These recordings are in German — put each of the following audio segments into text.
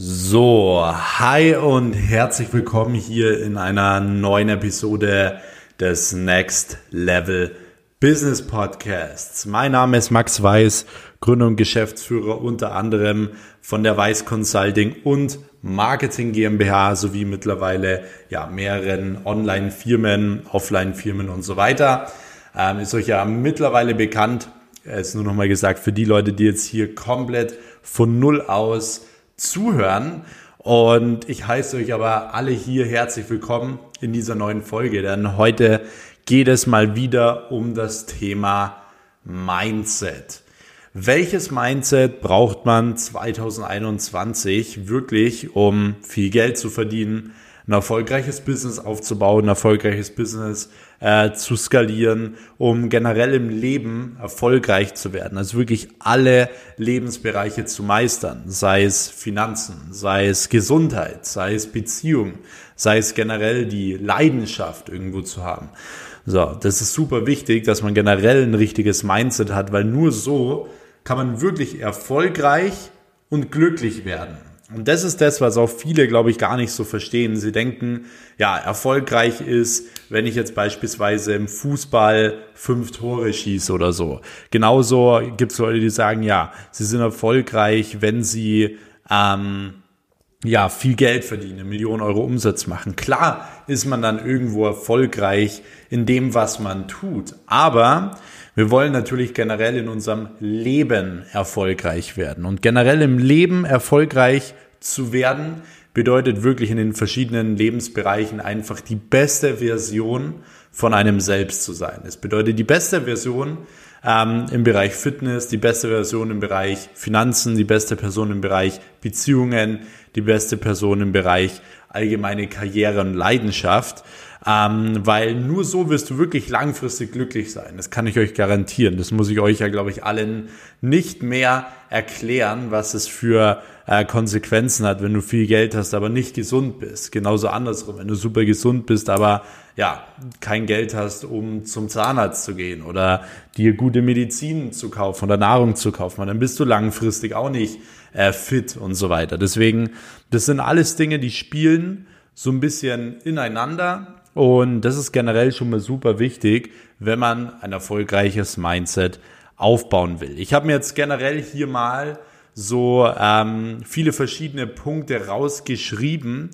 So, hi und herzlich willkommen hier in einer neuen Episode des Next Level Business Podcasts. Mein Name ist Max Weiß, Gründer und Geschäftsführer unter anderem von der Weiß Consulting und Marketing GmbH sowie mittlerweile ja mehreren Online-Firmen, Offline-Firmen und so weiter. Ähm, ist euch ja mittlerweile bekannt. Ist nur nochmal gesagt für die Leute, die jetzt hier komplett von Null aus zuhören. Und ich heiße euch aber alle hier herzlich willkommen in dieser neuen Folge, denn heute geht es mal wieder um das Thema Mindset. Welches Mindset braucht man 2021 wirklich, um viel Geld zu verdienen, ein erfolgreiches Business aufzubauen, ein erfolgreiches Business äh, zu skalieren, um generell im Leben erfolgreich zu werden. Also wirklich alle Lebensbereiche zu meistern, sei es Finanzen, sei es Gesundheit, sei es Beziehung, sei es generell die Leidenschaft irgendwo zu haben. So, das ist super wichtig, dass man generell ein richtiges Mindset hat, weil nur so kann man wirklich erfolgreich und glücklich werden. Und das ist das, was auch viele, glaube ich, gar nicht so verstehen. Sie denken, ja, erfolgreich ist, wenn ich jetzt beispielsweise im Fußball fünf Tore schieße oder so. Genauso gibt es Leute, die sagen, ja, sie sind erfolgreich, wenn sie ähm, ja viel Geld verdienen, eine Million Euro Umsatz machen. Klar ist man dann irgendwo erfolgreich in dem, was man tut. Aber wir wollen natürlich generell in unserem Leben erfolgreich werden. Und generell im Leben erfolgreich zu werden, bedeutet wirklich in den verschiedenen Lebensbereichen einfach die beste Version von einem selbst zu sein. Es bedeutet die beste Version ähm, im Bereich Fitness, die beste Version im Bereich Finanzen, die beste Person im Bereich Beziehungen, die beste Person im Bereich allgemeine Karriere und Leidenschaft ähm, weil nur so wirst du wirklich langfristig glücklich sein. Das kann ich euch garantieren. Das muss ich euch ja, glaube ich, allen nicht mehr erklären, was es für äh, Konsequenzen hat, wenn du viel Geld hast, aber nicht gesund bist. Genauso andersrum, wenn du super gesund bist, aber ja, kein Geld hast, um zum Zahnarzt zu gehen oder dir gute Medizin zu kaufen oder Nahrung zu kaufen, dann bist du langfristig auch nicht äh, fit und so weiter. Deswegen, das sind alles Dinge, die spielen so ein bisschen ineinander und das ist generell schon mal super wichtig, wenn man ein erfolgreiches Mindset aufbauen will. Ich habe mir jetzt generell hier mal so ähm, viele verschiedene Punkte rausgeschrieben,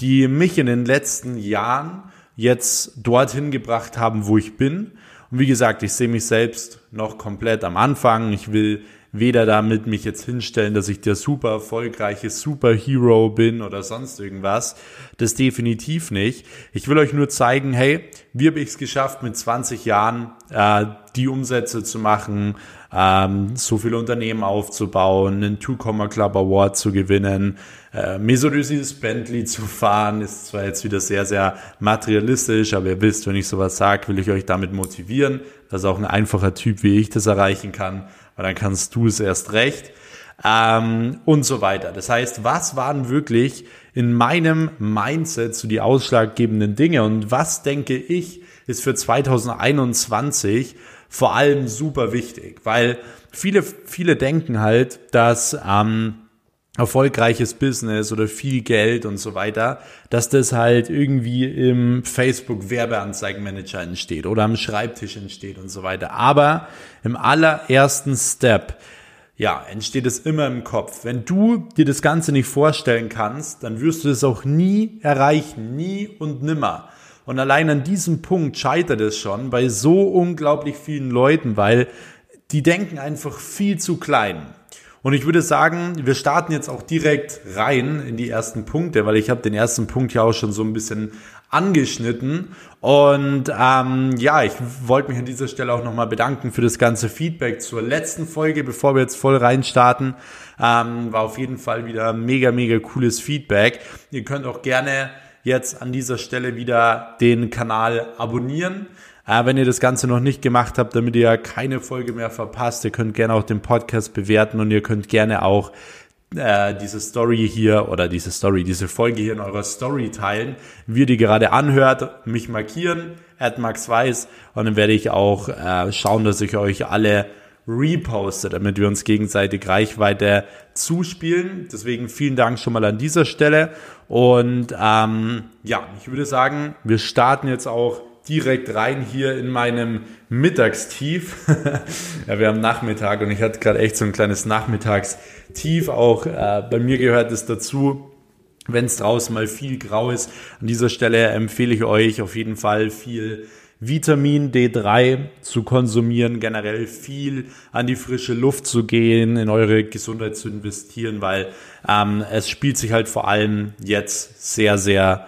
die mich in den letzten Jahren jetzt dorthin gebracht haben, wo ich bin. Und wie gesagt, ich sehe mich selbst noch komplett am Anfang. Ich will weder damit mich jetzt hinstellen, dass ich der super erfolgreiche Superhero bin oder sonst irgendwas. Das definitiv nicht. Ich will euch nur zeigen, hey, wie habe ich es geschafft, mit 20 Jahren äh, die Umsätze zu machen, ähm, so viele Unternehmen aufzubauen, einen Two-Comma Club Award zu gewinnen, äh, mir Bentley zu fahren, ist zwar jetzt wieder sehr, sehr materialistisch, aber ihr wisst, wenn ich sowas sage, will ich euch damit motivieren, dass auch ein einfacher Typ wie ich das erreichen kann weil dann kannst du es erst recht. Ähm, und so weiter. Das heißt, was waren wirklich in meinem Mindset so die ausschlaggebenden Dinge? Und was denke ich ist für 2021 vor allem super wichtig, weil viele, viele denken halt, dass ähm, erfolgreiches Business oder viel Geld und so weiter, dass das halt irgendwie im Facebook Werbeanzeigenmanager entsteht oder am Schreibtisch entsteht und so weiter. Aber im allerersten Step, ja, entsteht es immer im Kopf. Wenn du dir das Ganze nicht vorstellen kannst, dann wirst du es auch nie erreichen, nie und nimmer. Und allein an diesem Punkt scheitert es schon bei so unglaublich vielen Leuten, weil die denken einfach viel zu klein. Und ich würde sagen, wir starten jetzt auch direkt rein in die ersten Punkte, weil ich habe den ersten Punkt ja auch schon so ein bisschen angeschnitten. Und ähm, ja, ich wollte mich an dieser Stelle auch nochmal bedanken für das ganze Feedback zur letzten Folge, bevor wir jetzt voll reinstarten. Ähm, war auf jeden Fall wieder mega, mega cooles Feedback. Ihr könnt auch gerne jetzt an dieser Stelle wieder den Kanal abonnieren. Äh, wenn ihr das Ganze noch nicht gemacht habt, damit ihr keine Folge mehr verpasst, ihr könnt gerne auch den Podcast bewerten und ihr könnt gerne auch äh, diese Story hier oder diese Story, diese Folge hier in eurer Story teilen, wie ihr die gerade anhört, mich markieren, at Max Weiß und dann werde ich auch äh, schauen, dass ich euch alle repostet, damit wir uns gegenseitig Reichweite zuspielen. Deswegen vielen Dank schon mal an dieser Stelle. Und ähm, ja, ich würde sagen, wir starten jetzt auch direkt rein hier in meinem Mittagstief. ja, wir haben Nachmittag und ich hatte gerade echt so ein kleines Nachmittagstief. Auch äh, bei mir gehört es dazu, wenn es draußen mal viel grau ist. An dieser Stelle empfehle ich euch auf jeden Fall viel Vitamin D3 zu konsumieren, generell viel an die frische Luft zu gehen, in eure Gesundheit zu investieren, weil ähm, es spielt sich halt vor allem jetzt sehr, sehr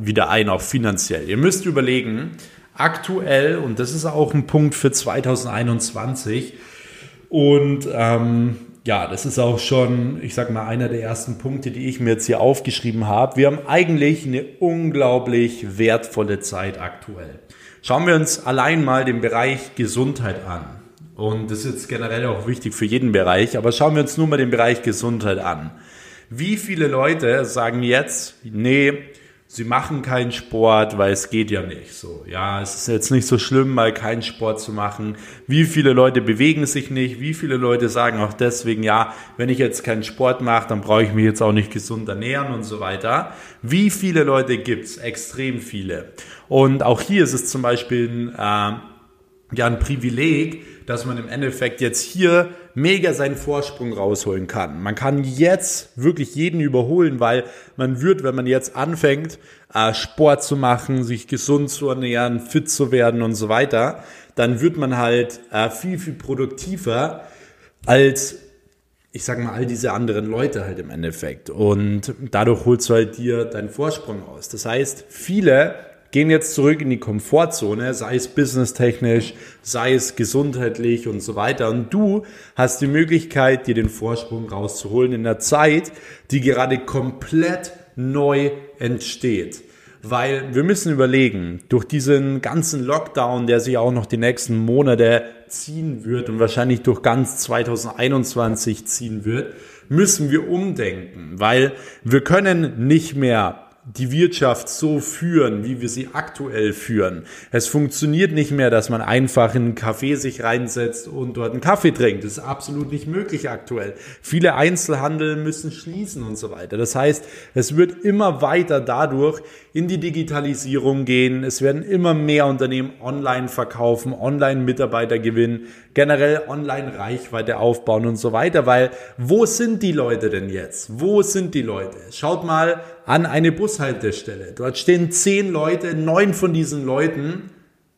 wieder ein, auch finanziell. Ihr müsst überlegen, aktuell, und das ist auch ein Punkt für 2021, und ähm, ja, das ist auch schon, ich sag mal, einer der ersten Punkte, die ich mir jetzt hier aufgeschrieben habe. Wir haben eigentlich eine unglaublich wertvolle Zeit aktuell. Schauen wir uns allein mal den Bereich Gesundheit an. Und das ist jetzt generell auch wichtig für jeden Bereich, aber schauen wir uns nur mal den Bereich Gesundheit an. Wie viele Leute sagen jetzt, nee, sie machen keinen Sport, weil es geht ja nicht so. Ja, es ist jetzt nicht so schlimm, mal keinen Sport zu machen. Wie viele Leute bewegen sich nicht? Wie viele Leute sagen auch deswegen, ja, wenn ich jetzt keinen Sport mache, dann brauche ich mich jetzt auch nicht gesund ernähren und so weiter. Wie viele Leute gibt's? Extrem viele. Und auch hier ist es zum Beispiel äh, ja ein Privileg, dass man im Endeffekt jetzt hier mega seinen Vorsprung rausholen kann. Man kann jetzt wirklich jeden überholen, weil man wird, wenn man jetzt anfängt, äh, Sport zu machen, sich gesund zu ernähren, fit zu werden und so weiter, dann wird man halt äh, viel, viel produktiver als ich sag mal, all diese anderen Leute halt im Endeffekt. Und dadurch holst du halt dir deinen Vorsprung aus. Das heißt, viele gehen jetzt zurück in die Komfortzone, sei es businesstechnisch, sei es gesundheitlich und so weiter. Und du hast die Möglichkeit, dir den Vorsprung rauszuholen in der Zeit, die gerade komplett neu entsteht. Weil wir müssen überlegen, durch diesen ganzen Lockdown, der sich auch noch die nächsten Monate ziehen wird und wahrscheinlich durch ganz 2021 ziehen wird, müssen wir umdenken, weil wir können nicht mehr die Wirtschaft so führen, wie wir sie aktuell führen. Es funktioniert nicht mehr, dass man einfach in einen Café sich reinsetzt und dort einen Kaffee trinkt. Das ist absolut nicht möglich aktuell. Viele Einzelhandel müssen schließen und so weiter. Das heißt, es wird immer weiter dadurch in die Digitalisierung gehen. Es werden immer mehr Unternehmen online verkaufen, online Mitarbeiter gewinnen, generell online Reichweite aufbauen und so weiter. Weil wo sind die Leute denn jetzt? Wo sind die Leute? Schaut mal an eine Bushaltestelle. Dort stehen zehn Leute, neun von diesen Leuten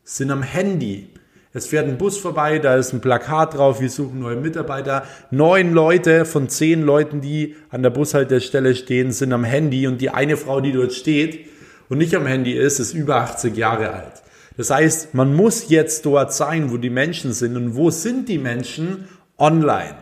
sind am Handy. Es fährt ein Bus vorbei, da ist ein Plakat drauf, wir suchen neue Mitarbeiter. Neun Leute von zehn Leuten, die an der Bushaltestelle stehen, sind am Handy und die eine Frau, die dort steht und nicht am Handy ist, ist über 80 Jahre alt. Das heißt, man muss jetzt dort sein, wo die Menschen sind. Und wo sind die Menschen? Online.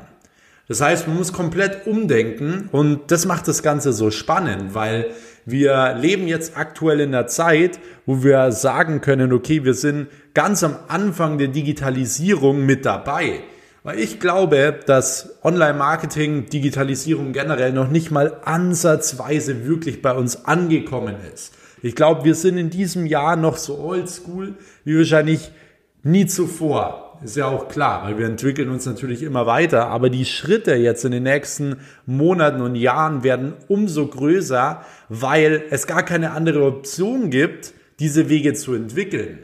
Das heißt, man muss komplett umdenken und das macht das Ganze so spannend, weil wir leben jetzt aktuell in einer Zeit, wo wir sagen können, okay, wir sind ganz am Anfang der Digitalisierung mit dabei. Weil ich glaube, dass Online-Marketing, Digitalisierung generell noch nicht mal ansatzweise wirklich bei uns angekommen ist. Ich glaube, wir sind in diesem Jahr noch so oldschool wie wahrscheinlich nie zuvor. Ist ja auch klar, weil wir entwickeln uns natürlich immer weiter. Aber die Schritte jetzt in den nächsten Monaten und Jahren werden umso größer, weil es gar keine andere Option gibt, diese Wege zu entwickeln.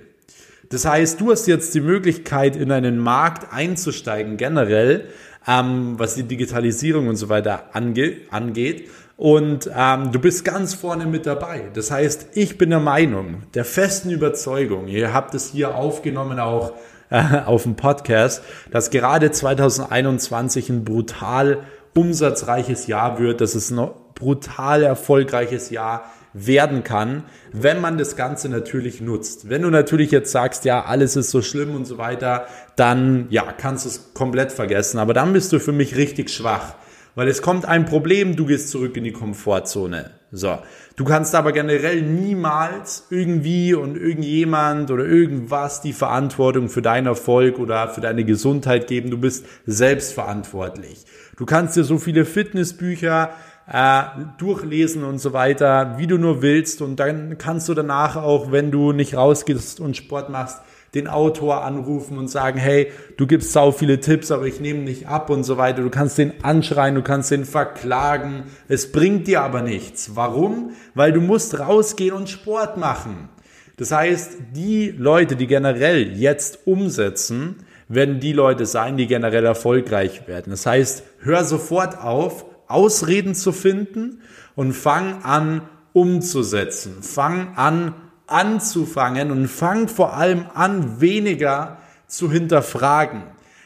Das heißt, du hast jetzt die Möglichkeit, in einen Markt einzusteigen, generell, ähm, was die Digitalisierung und so weiter ange angeht. Und ähm, du bist ganz vorne mit dabei. Das heißt, ich bin der Meinung, der festen Überzeugung, ihr habt es hier aufgenommen auch äh, auf dem Podcast, dass gerade 2021 ein brutal umsatzreiches Jahr wird, dass es ein brutal erfolgreiches Jahr werden kann, wenn man das Ganze natürlich nutzt. Wenn du natürlich jetzt sagst, ja, alles ist so schlimm und so weiter, dann ja, kannst du es komplett vergessen. Aber dann bist du für mich richtig schwach. Weil es kommt ein Problem, du gehst zurück in die Komfortzone. So. Du kannst aber generell niemals irgendwie und irgendjemand oder irgendwas die Verantwortung für deinen Erfolg oder für deine Gesundheit geben. Du bist selbstverantwortlich. Du kannst dir so viele Fitnessbücher äh, durchlesen und so weiter, wie du nur willst. Und dann kannst du danach auch, wenn du nicht rausgehst und Sport machst, den Autor anrufen und sagen, hey, du gibst sau viele Tipps, aber ich nehme nicht ab und so weiter. Du kannst den anschreien, du kannst den verklagen. Es bringt dir aber nichts. Warum? Weil du musst rausgehen und Sport machen. Das heißt, die Leute, die generell jetzt umsetzen, werden die Leute sein, die generell erfolgreich werden. Das heißt, hör sofort auf, Ausreden zu finden und fang an umzusetzen. Fang an anzufangen und fang vor allem an weniger zu hinterfragen.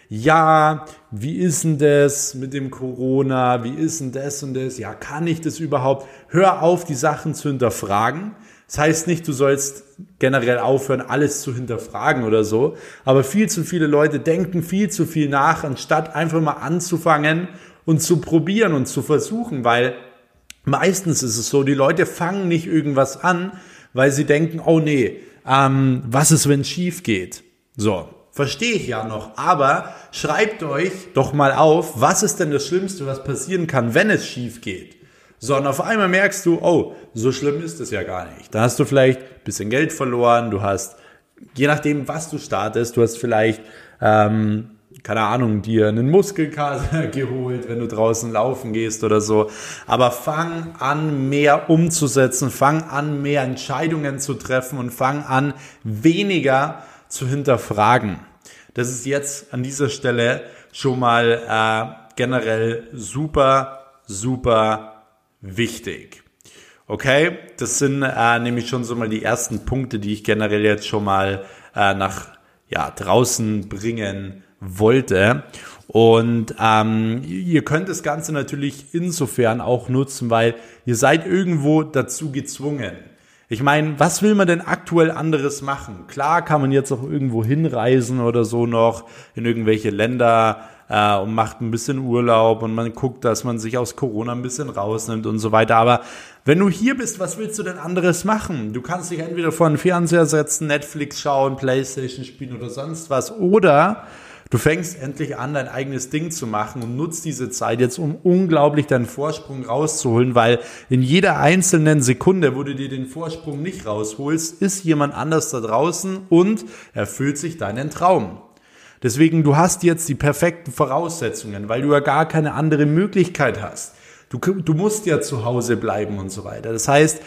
Ja, wie ist denn das mit dem Corona? Wie ist denn das und das? Ja, kann ich das überhaupt? Hör auf, die Sachen zu hinterfragen. Das heißt nicht, du sollst generell aufhören, alles zu hinterfragen oder so. Aber viel zu viele Leute denken viel zu viel nach, anstatt einfach mal anzufangen und zu probieren und zu versuchen, weil meistens ist es so, die Leute fangen nicht irgendwas an, weil sie denken, oh nee, ähm, was ist, wenn es schief geht? So, verstehe ich ja noch, aber schreibt euch doch mal auf, was ist denn das Schlimmste, was passieren kann, wenn es schief geht? So, und auf einmal merkst du, oh, so schlimm ist es ja gar nicht. Da hast du vielleicht ein bisschen Geld verloren, du hast, je nachdem, was du startest, du hast vielleicht ähm, keine Ahnung, dir einen Muskelkater geholt, wenn du draußen laufen gehst oder so. Aber fang an, mehr umzusetzen, fang an, mehr Entscheidungen zu treffen und fang an, weniger zu hinterfragen. Das ist jetzt an dieser Stelle schon mal äh, generell super, super wichtig. Okay, das sind äh, nämlich schon so mal die ersten Punkte, die ich generell jetzt schon mal äh, nach ja, draußen bringen wollte. Und ähm, ihr könnt das Ganze natürlich insofern auch nutzen, weil ihr seid irgendwo dazu gezwungen. Ich meine, was will man denn aktuell anderes machen? Klar kann man jetzt auch irgendwo hinreisen oder so noch in irgendwelche Länder äh, und macht ein bisschen Urlaub und man guckt, dass man sich aus Corona ein bisschen rausnimmt und so weiter. Aber wenn du hier bist, was willst du denn anderes machen? Du kannst dich entweder vor den Fernseher setzen, Netflix schauen, Playstation spielen oder sonst was. Oder Du fängst endlich an, dein eigenes Ding zu machen und nutzt diese Zeit jetzt, um unglaublich deinen Vorsprung rauszuholen, weil in jeder einzelnen Sekunde, wo du dir den Vorsprung nicht rausholst, ist jemand anders da draußen und erfüllt sich deinen Traum. Deswegen, du hast jetzt die perfekten Voraussetzungen, weil du ja gar keine andere Möglichkeit hast. Du, du musst ja zu Hause bleiben und so weiter. Das heißt,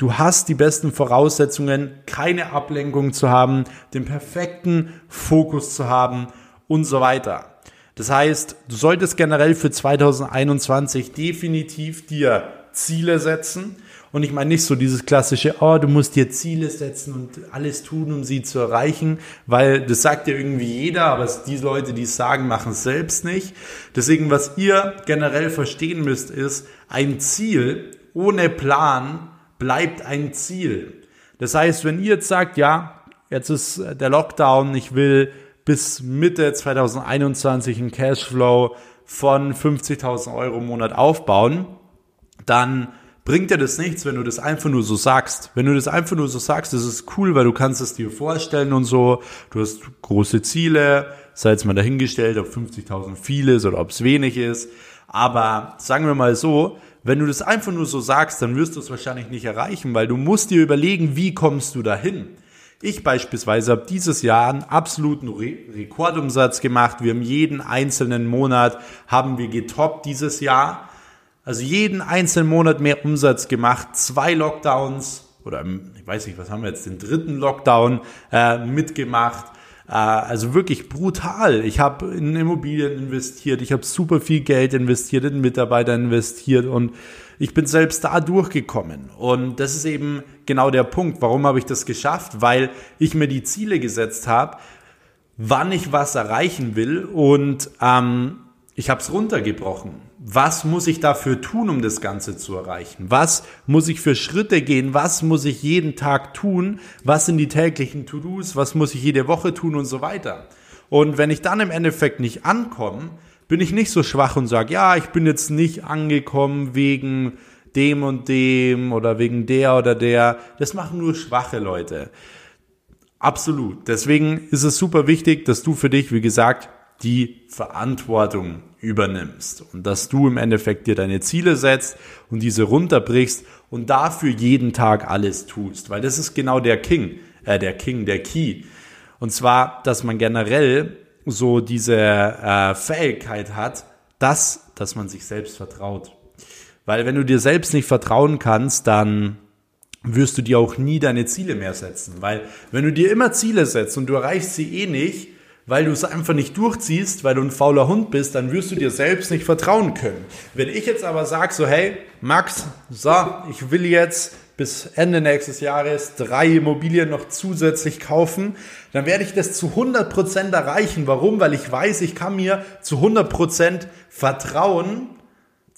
Du hast die besten Voraussetzungen, keine Ablenkung zu haben, den perfekten Fokus zu haben und so weiter. Das heißt, du solltest generell für 2021 definitiv dir Ziele setzen. Und ich meine nicht so dieses klassische, oh, du musst dir Ziele setzen und alles tun, um sie zu erreichen, weil das sagt ja irgendwie jeder, aber die Leute, die es sagen, machen es selbst nicht. Deswegen, was ihr generell verstehen müsst, ist, ein Ziel ohne Plan bleibt ein Ziel. Das heißt, wenn ihr jetzt sagt, ja, jetzt ist der Lockdown, ich will bis Mitte 2021 einen Cashflow von 50.000 Euro im Monat aufbauen, dann bringt dir das nichts, wenn du das einfach nur so sagst. Wenn du das einfach nur so sagst, das ist cool, weil du kannst es dir vorstellen und so. Du hast große Ziele, sei jetzt mal dahingestellt, ob 50.000 viel ist oder ob es wenig ist. Aber sagen wir mal so, wenn du das einfach nur so sagst, dann wirst du es wahrscheinlich nicht erreichen, weil du musst dir überlegen, wie kommst du dahin. Ich beispielsweise habe dieses Jahr einen absoluten Re Rekordumsatz gemacht. Wir haben jeden einzelnen Monat haben wir getoppt dieses Jahr. Also jeden einzelnen Monat mehr Umsatz gemacht. Zwei Lockdowns oder ich weiß nicht, was haben wir jetzt, den dritten Lockdown äh, mitgemacht. Äh, also wirklich brutal. Ich habe in Immobilien investiert, ich habe super viel Geld investiert, in Mitarbeiter investiert und ich bin selbst da durchgekommen. Und das ist eben genau der Punkt. Warum habe ich das geschafft? Weil ich mir die Ziele gesetzt habe, wann ich was erreichen will und ähm, ich habe es runtergebrochen. Was muss ich dafür tun, um das Ganze zu erreichen? Was muss ich für Schritte gehen? Was muss ich jeden Tag tun? Was sind die täglichen To-Dos? Was muss ich jede Woche tun und so weiter? Und wenn ich dann im Endeffekt nicht ankomme, bin ich nicht so schwach und sage, ja, ich bin jetzt nicht angekommen wegen dem und dem oder wegen der oder der. Das machen nur schwache Leute. Absolut. Deswegen ist es super wichtig, dass du für dich, wie gesagt, die Verantwortung übernimmst und dass du im Endeffekt dir deine Ziele setzt und diese runterbrichst und dafür jeden Tag alles tust, weil das ist genau der King, äh, der King, der Key. Und zwar, dass man generell so diese äh, Fähigkeit hat, dass, dass man sich selbst vertraut. Weil wenn du dir selbst nicht vertrauen kannst, dann wirst du dir auch nie deine Ziele mehr setzen. Weil wenn du dir immer Ziele setzt und du erreichst sie eh nicht, weil du es einfach nicht durchziehst, weil du ein fauler Hund bist, dann wirst du dir selbst nicht vertrauen können. Wenn ich jetzt aber sage so, hey, Max, so, ich will jetzt bis Ende nächstes Jahres drei Immobilien noch zusätzlich kaufen, dann werde ich das zu 100% erreichen. Warum? Weil ich weiß, ich kann mir zu 100% vertrauen,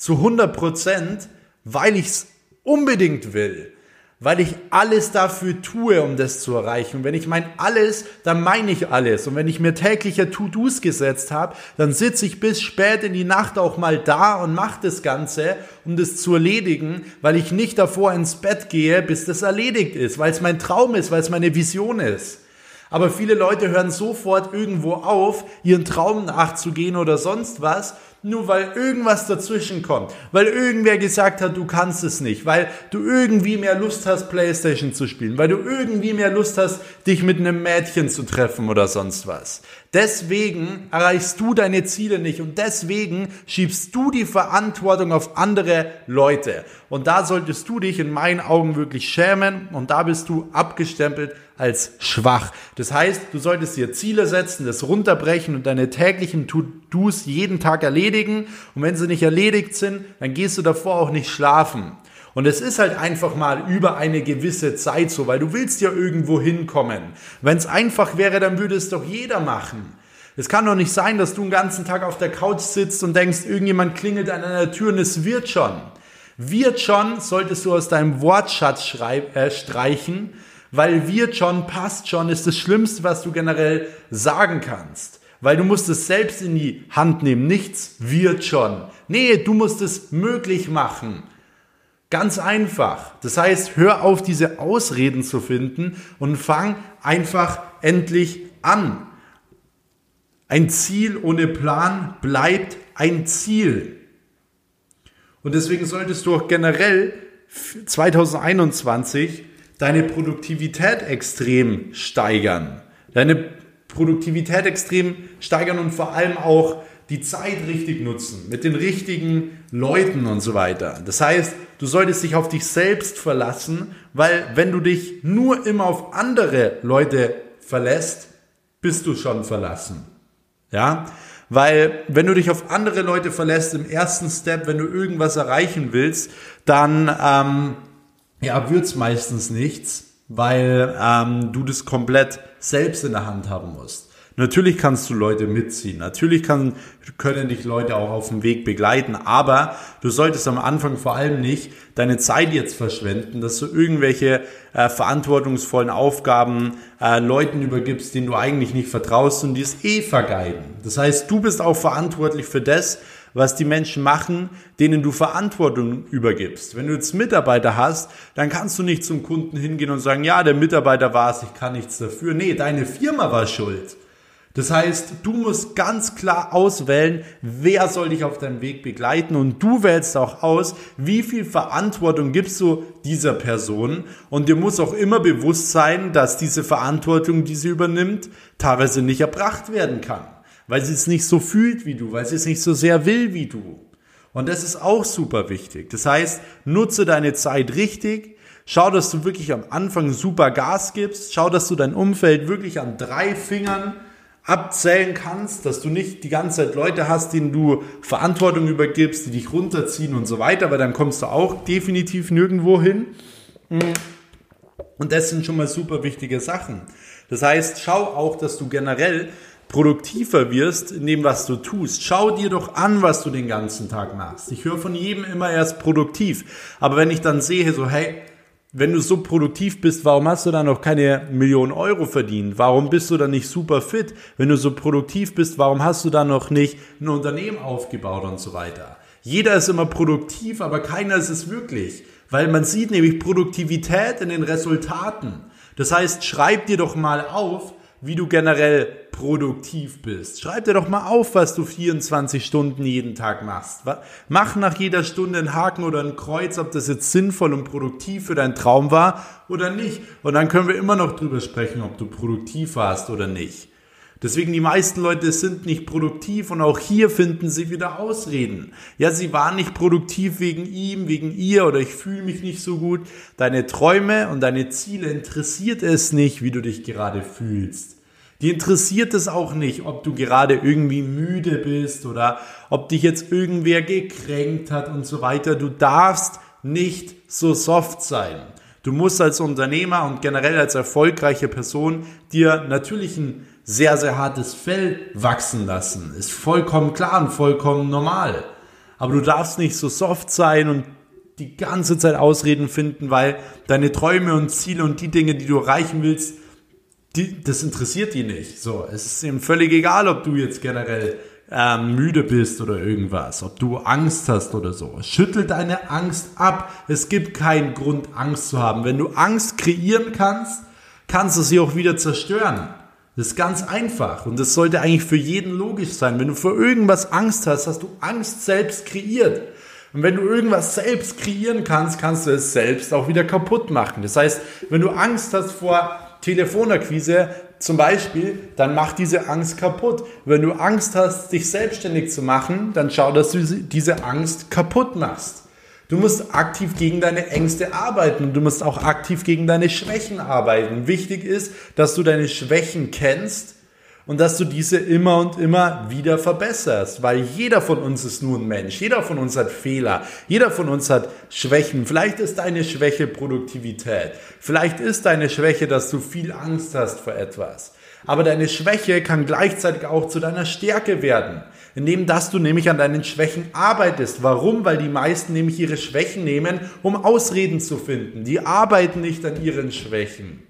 zu 100%, weil ich es unbedingt will weil ich alles dafür tue, um das zu erreichen. Und wenn ich mein alles, dann meine ich alles. Und wenn ich mir tägliche To-Dos gesetzt habe, dann sitze ich bis spät in die Nacht auch mal da und mache das Ganze, um das zu erledigen, weil ich nicht davor ins Bett gehe, bis das erledigt ist, weil es mein Traum ist, weil es meine Vision ist. Aber viele Leute hören sofort irgendwo auf, ihren Traum nachzugehen oder sonst was, nur weil irgendwas dazwischen kommt, weil irgendwer gesagt hat, du kannst es nicht, weil du irgendwie mehr Lust hast, Playstation zu spielen, weil du irgendwie mehr Lust hast, dich mit einem Mädchen zu treffen oder sonst was. Deswegen erreichst du deine Ziele nicht und deswegen schiebst du die Verantwortung auf andere Leute. Und da solltest du dich in meinen Augen wirklich schämen und da bist du abgestempelt als schwach. Das heißt, du solltest dir Ziele setzen, das runterbrechen und deine täglichen To-Dos jeden Tag erledigen. Und wenn sie nicht erledigt sind, dann gehst du davor auch nicht schlafen. Und es ist halt einfach mal über eine gewisse Zeit so, weil du willst ja irgendwo hinkommen. Wenn es einfach wäre, dann würde es doch jeder machen. Es kann doch nicht sein, dass du den ganzen Tag auf der Couch sitzt und denkst, irgendjemand klingelt an einer Tür und es wird schon. Wird schon solltest du aus deinem Wortschatz äh, streichen, weil wird schon, passt schon, ist das Schlimmste, was du generell sagen kannst. Weil du musst es selbst in die Hand nehmen. Nichts wird schon. Nee, du musst es möglich machen. Ganz einfach. Das heißt, hör auf, diese Ausreden zu finden und fang einfach endlich an. Ein Ziel ohne Plan bleibt ein Ziel. Und deswegen solltest du auch generell 2021 deine Produktivität extrem steigern. Deine Produktivität extrem steigern und vor allem auch die Zeit richtig nutzen, mit den richtigen Leuten und so weiter. Das heißt, du solltest dich auf dich selbst verlassen, weil wenn du dich nur immer auf andere Leute verlässt, bist du schon verlassen. Ja, weil wenn du dich auf andere Leute verlässt im ersten Step, wenn du irgendwas erreichen willst, dann ähm, ja, wird's meistens nichts, weil ähm, du das komplett selbst in der Hand haben musst. Natürlich kannst du Leute mitziehen, natürlich kann, können dich Leute auch auf dem Weg begleiten, aber du solltest am Anfang vor allem nicht deine Zeit jetzt verschwenden, dass du irgendwelche äh, verantwortungsvollen Aufgaben äh, Leuten übergibst, denen du eigentlich nicht vertraust und die es eh vergeiden. Das heißt, du bist auch verantwortlich für das, was die Menschen machen, denen du Verantwortung übergibst. Wenn du jetzt Mitarbeiter hast, dann kannst du nicht zum Kunden hingehen und sagen, ja, der Mitarbeiter war es, ich kann nichts dafür. Nee, deine Firma war schuld. Das heißt, du musst ganz klar auswählen, wer soll dich auf deinem Weg begleiten und du wählst auch aus, wie viel Verantwortung gibst du dieser Person und dir muss auch immer bewusst sein, dass diese Verantwortung, die sie übernimmt, teilweise nicht erbracht werden kann weil sie es nicht so fühlt wie du, weil sie es nicht so sehr will wie du. Und das ist auch super wichtig. Das heißt, nutze deine Zeit richtig. Schau, dass du wirklich am Anfang super Gas gibst. Schau, dass du dein Umfeld wirklich an drei Fingern abzählen kannst, dass du nicht die ganze Zeit Leute hast, denen du Verantwortung übergibst, die dich runterziehen und so weiter, weil dann kommst du auch definitiv nirgendwo hin. Und das sind schon mal super wichtige Sachen. Das heißt, schau auch, dass du generell produktiver wirst in dem, was du tust. Schau dir doch an, was du den ganzen Tag machst. Ich höre von jedem immer erst produktiv. Aber wenn ich dann sehe, so, hey, wenn du so produktiv bist, warum hast du dann noch keine Millionen Euro verdient? Warum bist du dann nicht super fit? Wenn du so produktiv bist, warum hast du dann noch nicht ein Unternehmen aufgebaut und so weiter? Jeder ist immer produktiv, aber keiner ist es wirklich. Weil man sieht nämlich Produktivität in den Resultaten. Das heißt, schreib dir doch mal auf, wie du generell produktiv bist. Schreib dir doch mal auf, was du 24 Stunden jeden Tag machst. Mach nach jeder Stunde einen Haken oder ein Kreuz, ob das jetzt sinnvoll und produktiv für deinen Traum war oder nicht. Und dann können wir immer noch drüber sprechen, ob du produktiv warst oder nicht. Deswegen die meisten Leute sind nicht produktiv und auch hier finden sie wieder Ausreden. Ja, sie waren nicht produktiv wegen ihm, wegen ihr oder ich fühle mich nicht so gut. Deine Träume und deine Ziele interessiert es nicht, wie du dich gerade fühlst. Die interessiert es auch nicht, ob du gerade irgendwie müde bist oder ob dich jetzt irgendwer gekränkt hat und so weiter. Du darfst nicht so soft sein. Du musst als Unternehmer und generell als erfolgreiche Person dir natürlich ein sehr, sehr hartes Fell wachsen lassen. Ist vollkommen klar und vollkommen normal. Aber du darfst nicht so soft sein und die ganze Zeit Ausreden finden, weil deine Träume und Ziele und die Dinge, die du erreichen willst, die, das interessiert die nicht. So, es ist ihm völlig egal, ob du jetzt generell ähm, müde bist oder irgendwas, ob du Angst hast oder so. Schüttel deine Angst ab. Es gibt keinen Grund, Angst zu haben. Wenn du Angst kreieren kannst, kannst du sie auch wieder zerstören. Das ist ganz einfach und das sollte eigentlich für jeden logisch sein. Wenn du vor irgendwas Angst hast, hast du Angst selbst kreiert. Und wenn du irgendwas selbst kreieren kannst, kannst du es selbst auch wieder kaputt machen. Das heißt, wenn du Angst hast vor Telefonakquise zum Beispiel, dann mach diese Angst kaputt. Wenn du Angst hast, dich selbstständig zu machen, dann schau, dass du diese Angst kaputt machst. Du musst aktiv gegen deine Ängste arbeiten und du musst auch aktiv gegen deine Schwächen arbeiten. Wichtig ist, dass du deine Schwächen kennst und dass du diese immer und immer wieder verbesserst, weil jeder von uns ist nur ein Mensch, jeder von uns hat Fehler, jeder von uns hat Schwächen. Vielleicht ist deine Schwäche Produktivität, vielleicht ist deine Schwäche, dass du viel Angst hast vor etwas. Aber deine Schwäche kann gleichzeitig auch zu deiner Stärke werden indem dass du nämlich an deinen Schwächen arbeitest. Warum? Weil die meisten nämlich ihre Schwächen nehmen, um Ausreden zu finden. Die arbeiten nicht an ihren Schwächen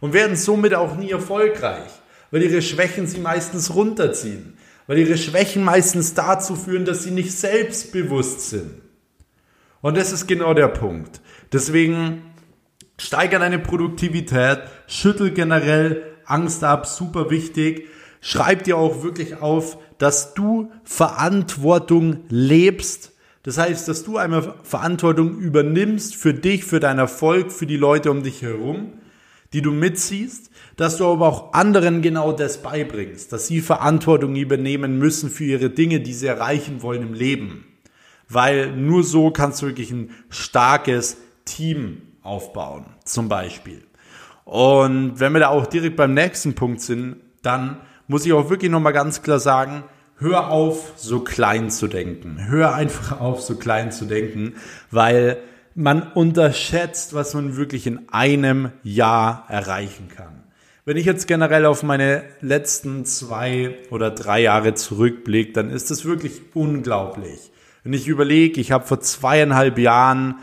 und werden somit auch nie erfolgreich, weil ihre Schwächen sie meistens runterziehen, weil ihre Schwächen meistens dazu führen, dass sie nicht selbstbewusst sind. Und das ist genau der Punkt. Deswegen steigern deine Produktivität, schüttel generell Angst ab, super wichtig. Schreib dir auch wirklich auf, dass du Verantwortung lebst. Das heißt, dass du einmal Verantwortung übernimmst für dich, für deinen Erfolg, für die Leute um dich herum, die du mitziehst, dass du aber auch anderen genau das beibringst, dass sie Verantwortung übernehmen müssen für ihre Dinge, die sie erreichen wollen im Leben. Weil nur so kannst du wirklich ein starkes Team aufbauen, zum Beispiel. Und wenn wir da auch direkt beim nächsten Punkt sind, dann muss ich auch wirklich nochmal ganz klar sagen, hör auf, so klein zu denken. Hör einfach auf, so klein zu denken, weil man unterschätzt, was man wirklich in einem Jahr erreichen kann. Wenn ich jetzt generell auf meine letzten zwei oder drei Jahre zurückblicke, dann ist das wirklich unglaublich. Wenn ich überlege, ich habe vor zweieinhalb Jahren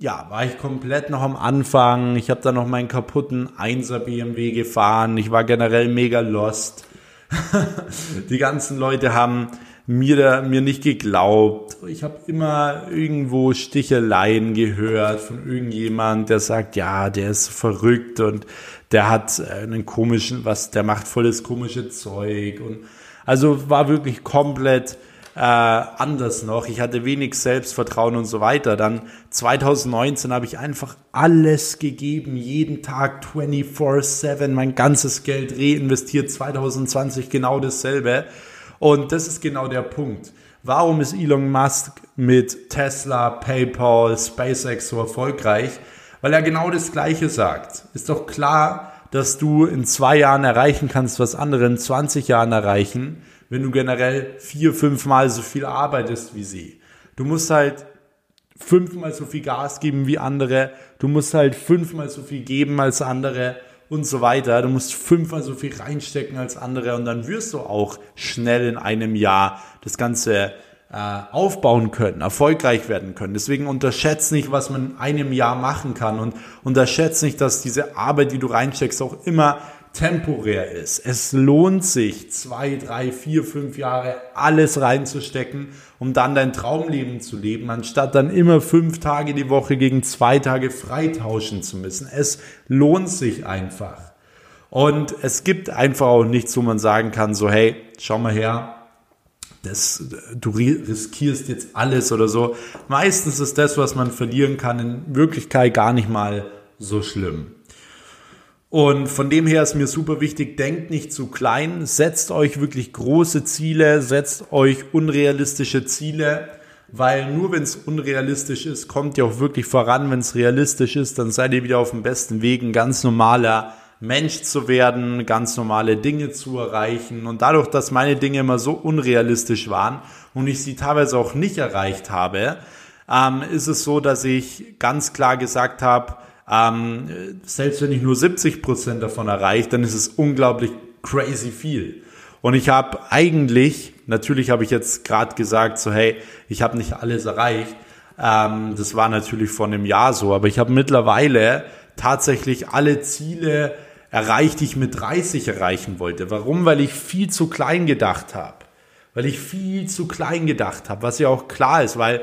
ja, war ich komplett noch am Anfang. Ich habe da noch meinen kaputten 1er BMW gefahren. Ich war generell mega lost. die ganzen Leute haben mir, mir nicht geglaubt. Ich habe immer irgendwo Sticheleien gehört von irgendjemand, der sagt, ja, der ist verrückt und der hat einen komischen, was, der macht volles komische Zeug und also war wirklich komplett äh, anders noch. Ich hatte wenig Selbstvertrauen und so weiter. Dann 2019 habe ich einfach alles gegeben, jeden Tag 24/7, mein ganzes Geld reinvestiert. 2020 genau dasselbe. Und das ist genau der Punkt. Warum ist Elon Musk mit Tesla, PayPal, SpaceX so erfolgreich? Weil er genau das Gleiche sagt. Ist doch klar, dass du in zwei Jahren erreichen kannst, was andere in 20 Jahren erreichen wenn du generell vier, fünfmal so viel arbeitest wie sie. Du musst halt fünfmal so viel Gas geben wie andere. Du musst halt fünfmal so viel geben als andere und so weiter. Du musst fünfmal so viel reinstecken als andere und dann wirst du auch schnell in einem Jahr das Ganze äh, aufbauen können, erfolgreich werden können. Deswegen unterschätzt nicht, was man in einem Jahr machen kann und unterschätzt nicht, dass diese Arbeit, die du reinsteckst, auch immer temporär ist. Es lohnt sich, zwei, drei, vier, fünf Jahre alles reinzustecken, um dann dein Traumleben zu leben, anstatt dann immer fünf Tage die Woche gegen zwei Tage freitauschen zu müssen. Es lohnt sich einfach. Und es gibt einfach auch nichts, wo man sagen kann, so hey, schau mal her, das, du riskierst jetzt alles oder so. Meistens ist das, was man verlieren kann, in Wirklichkeit gar nicht mal so schlimm. Und von dem her ist mir super wichtig, denkt nicht zu klein, setzt euch wirklich große Ziele, setzt euch unrealistische Ziele, weil nur wenn es unrealistisch ist, kommt ihr auch wirklich voran. Wenn es realistisch ist, dann seid ihr wieder auf dem besten Weg, ein ganz normaler Mensch zu werden, ganz normale Dinge zu erreichen. Und dadurch, dass meine Dinge immer so unrealistisch waren und ich sie teilweise auch nicht erreicht habe, ähm, ist es so, dass ich ganz klar gesagt habe, ähm, selbst wenn ich nur 70 Prozent davon erreiche, dann ist es unglaublich crazy viel. Und ich habe eigentlich, natürlich habe ich jetzt gerade gesagt, so hey, ich habe nicht alles erreicht. Ähm, das war natürlich vor einem Jahr so, aber ich habe mittlerweile tatsächlich alle Ziele erreicht, die ich mit 30 erreichen wollte. Warum? Weil ich viel zu klein gedacht habe. Weil ich viel zu klein gedacht habe, was ja auch klar ist, weil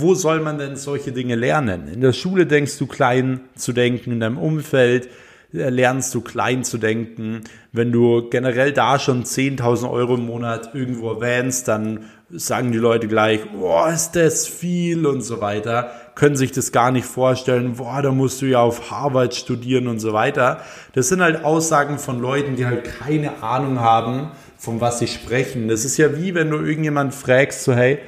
wo soll man denn solche Dinge lernen? In der Schule denkst du klein zu denken, in deinem Umfeld äh, lernst du klein zu denken. Wenn du generell da schon 10.000 Euro im Monat irgendwo erwähnst, dann sagen die Leute gleich, boah, ist das viel und so weiter, können sich das gar nicht vorstellen, boah, da musst du ja auf Harvard studieren und so weiter. Das sind halt Aussagen von Leuten, die halt keine Ahnung haben, von was sie sprechen. Das ist ja wie wenn du irgendjemand fragst, so hey,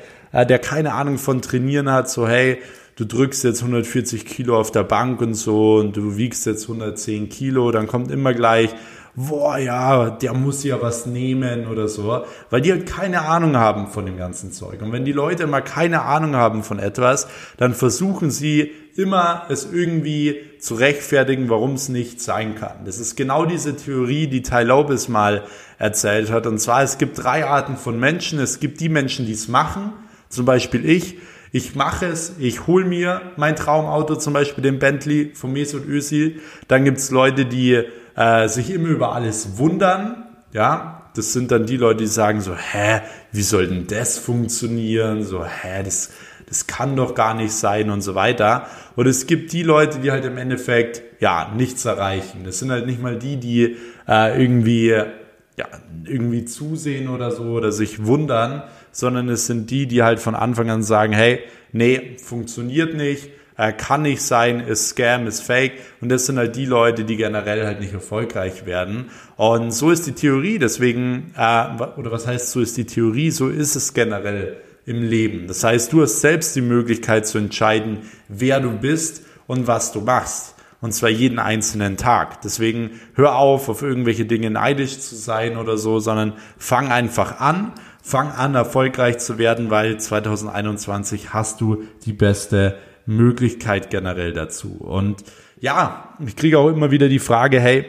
der keine Ahnung von Trainieren hat, so hey, du drückst jetzt 140 Kilo auf der Bank und so und du wiegst jetzt 110 Kilo, dann kommt immer gleich, boah, ja, der muss ja was nehmen oder so, weil die halt keine Ahnung haben von dem ganzen Zeug. Und wenn die Leute immer keine Ahnung haben von etwas, dann versuchen sie immer es irgendwie zu rechtfertigen, warum es nicht sein kann. Das ist genau diese Theorie, die Ty Lopez mal erzählt hat. Und zwar, es gibt drei Arten von Menschen. Es gibt die Menschen, die es machen, zum Beispiel ich. Ich mache es, ich hole mir mein Traumauto, zum Beispiel den Bentley von Mesut Özil. Dann gibt es Leute, die äh, sich immer über alles wundern. Ja, das sind dann die Leute, die sagen so, hä, wie soll denn das funktionieren? So, hä, das, das kann doch gar nicht sein und so weiter. Und es gibt die Leute, die halt im Endeffekt, ja, nichts erreichen. Das sind halt nicht mal die, die äh, irgendwie, ja, irgendwie zusehen oder so oder sich wundern, sondern es sind die, die halt von Anfang an sagen, hey, nee, funktioniert nicht, äh, kann nicht sein, ist Scam, ist Fake. Und das sind halt die Leute, die generell halt nicht erfolgreich werden. Und so ist die Theorie. Deswegen, äh, oder was heißt, so ist die Theorie, so ist es generell im Leben. Das heißt, du hast selbst die Möglichkeit zu entscheiden, wer du bist und was du machst. Und zwar jeden einzelnen Tag. Deswegen hör auf, auf irgendwelche Dinge neidisch zu sein oder so, sondern fang einfach an fang an, erfolgreich zu werden, weil 2021 hast du die beste Möglichkeit generell dazu. Und ja, ich kriege auch immer wieder die Frage, hey,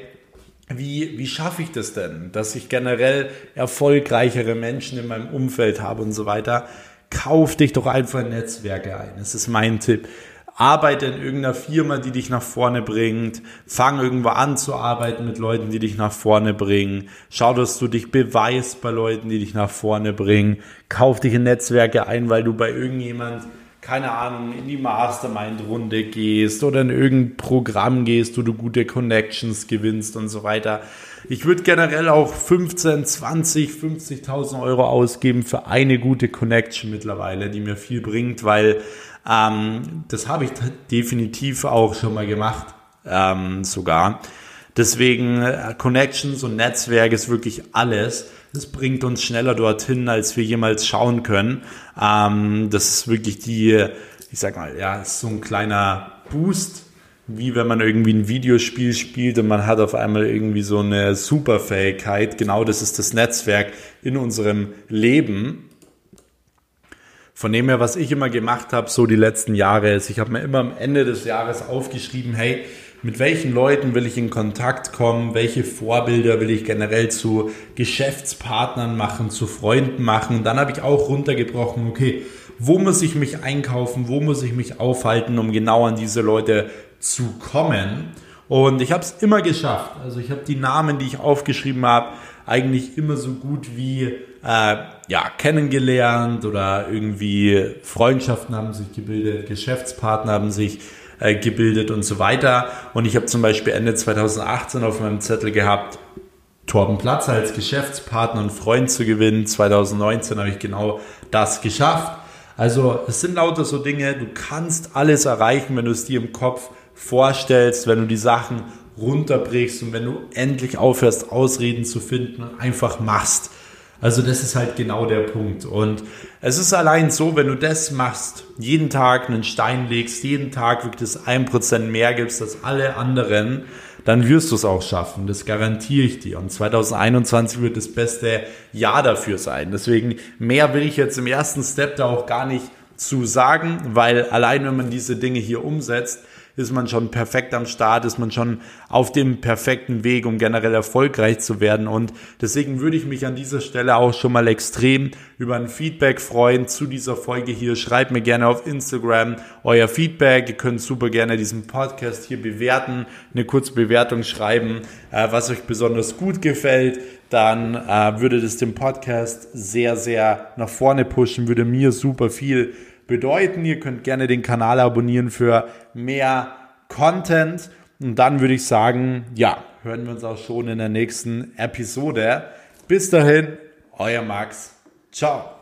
wie, wie schaffe ich das denn, dass ich generell erfolgreichere Menschen in meinem Umfeld habe und so weiter? Kauf dich doch einfach Netzwerke ein. Das ist mein Tipp arbeite in irgendeiner Firma, die dich nach vorne bringt, fang irgendwo an zu arbeiten mit Leuten, die dich nach vorne bringen, schau, dass du dich beweist bei Leuten, die dich nach vorne bringen, kauf dich in Netzwerke ein, weil du bei irgendjemand keine Ahnung, in die Mastermind-Runde gehst oder in irgendein Programm gehst, wo du gute Connections gewinnst und so weiter. Ich würde generell auch 15, 20, 50.000 Euro ausgeben für eine gute Connection mittlerweile, die mir viel bringt, weil ähm, das habe ich definitiv auch schon mal gemacht, ähm, sogar. Deswegen äh, Connections und Netzwerk ist wirklich alles. Das bringt uns schneller dorthin, als wir jemals schauen können. Ähm, das ist wirklich die, ich sag mal, ja, ist so ein kleiner Boost, wie wenn man irgendwie ein Videospiel spielt und man hat auf einmal irgendwie so eine Superfähigkeit. Genau das ist das Netzwerk in unserem Leben. Von dem her, was ich immer gemacht habe, so die letzten Jahre, ist, ich habe mir immer am Ende des Jahres aufgeschrieben, hey, mit welchen Leuten will ich in Kontakt kommen, welche Vorbilder will ich generell zu Geschäftspartnern machen, zu Freunden machen. Und dann habe ich auch runtergebrochen, okay, wo muss ich mich einkaufen, wo muss ich mich aufhalten, um genau an diese Leute zu kommen. Und ich habe es immer geschafft. Also ich habe die Namen, die ich aufgeschrieben habe, eigentlich immer so gut wie äh, ja, kennengelernt oder irgendwie Freundschaften haben sich gebildet, Geschäftspartner haben sich äh, gebildet und so weiter. Und ich habe zum Beispiel Ende 2018 auf meinem Zettel gehabt, Torben Platz als Geschäftspartner und Freund zu gewinnen. 2019 habe ich genau das geschafft. Also es sind lauter so Dinge, du kannst alles erreichen, wenn du es dir im Kopf vorstellst, wenn du die Sachen runterbrichst und wenn du endlich aufhörst, Ausreden zu finden und einfach machst. Also das ist halt genau der Punkt. Und es ist allein so, wenn du das machst, jeden Tag einen Stein legst, jeden Tag wirklich das 1% mehr gibst als alle anderen, dann wirst du es auch schaffen. Das garantiere ich dir. Und 2021 wird das beste Jahr dafür sein. Deswegen mehr will ich jetzt im ersten Step da auch gar nicht zu sagen, weil allein wenn man diese Dinge hier umsetzt, ist man schon perfekt am Start, ist man schon auf dem perfekten Weg, um generell erfolgreich zu werden. Und deswegen würde ich mich an dieser Stelle auch schon mal extrem über ein Feedback freuen zu dieser Folge hier. Schreibt mir gerne auf Instagram euer Feedback. Ihr könnt super gerne diesen Podcast hier bewerten, eine kurze Bewertung schreiben, äh, was euch besonders gut gefällt dann äh, würde das den Podcast sehr, sehr nach vorne pushen, würde mir super viel bedeuten. Ihr könnt gerne den Kanal abonnieren für mehr Content. Und dann würde ich sagen, ja, hören wir uns auch schon in der nächsten Episode. Bis dahin, euer Max. Ciao.